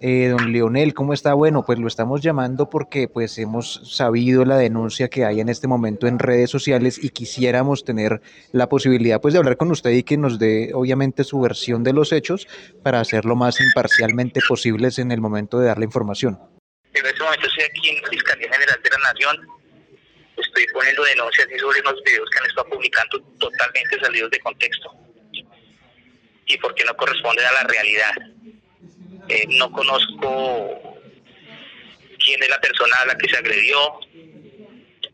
Eh, don Leonel, ¿cómo está? Bueno, pues lo estamos llamando porque pues hemos sabido la denuncia que hay en este momento en redes sociales y quisiéramos tener la posibilidad pues de hablar con usted y que nos dé obviamente su versión de los hechos para hacerlo más imparcialmente posibles en el momento de dar la información. En este momento estoy aquí en la Fiscalía General de la Nación, estoy poniendo denuncias y sobre unos videos que han estado publicando totalmente salidos de contexto y porque no corresponden a la realidad eh, no conozco quién es la persona a la que se agredió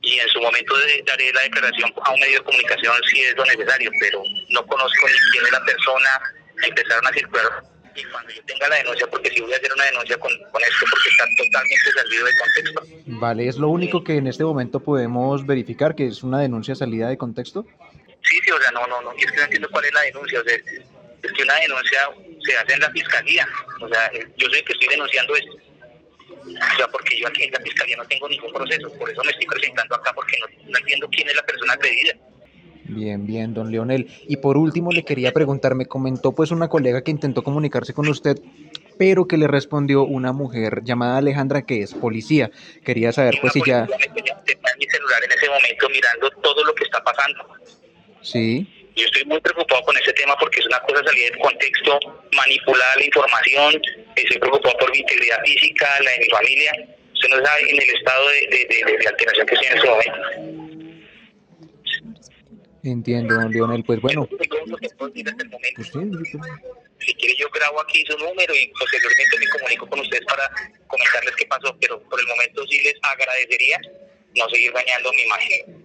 y en su momento daré la declaración a un medio de comunicación si es lo necesario, pero no conozco ni quién es la persona, empezaron a circular y cuando yo tenga la denuncia, porque si voy a hacer una denuncia con, con esto, porque está totalmente salido de contexto. Vale, ¿es lo único que en este momento podemos verificar, que es una denuncia salida de contexto? Sí, sí, o sea, no, no, no, y es que no entiendo cuál es la denuncia, o sea, es que una denuncia se hace en la fiscalía. O sea, yo soy el que estoy denunciando esto. O sea, porque yo aquí en la fiscalía no tengo ningún proceso, por eso me estoy presentando acá, porque no, entiendo quién es la persona agredida. Bien, bien, don Leonel. Y por último le quería preguntar, me comentó pues una colega que intentó comunicarse con usted, pero que le respondió una mujer llamada Alejandra que es policía. Quería saber pues si ya... en mi celular en ese momento mirando todo lo que está pasando. Sí. Yo estoy muy preocupado con ese tema porque es una cosa salida del contexto, manipulada la información, estoy preocupado por mi integridad física, la de mi familia. Usted no sabe en el estado de, alteración que estoy en ese momento. Entiendo, don Leonel. Pues bueno. Si quiere yo grabo aquí su número y posteriormente me comunico con ustedes para comentarles qué pasó, pero por el momento sí les agradecería no seguir dañando mi imagen.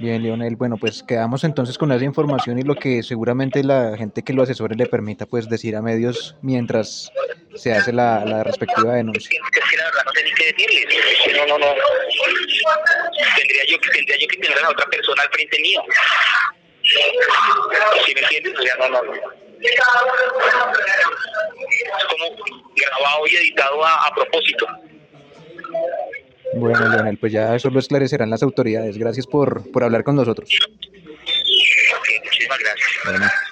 Bien, Leonel. Bueno, pues quedamos entonces con esa información y lo que seguramente la gente que lo asesore le permita pues decir a medios mientras se hace la, la respectiva denuncia. no sé ni qué decirle. No, no, no. Tendría yo, tendría yo que tener a la otra persona al frente mío. ¿Sí me entiendes? O sea, no, no, no. Es como grabado y editado a, a propósito. Bueno, Leonel, pues ya eso lo esclarecerán las autoridades. Gracias por, por hablar con nosotros. muchísimas gracias.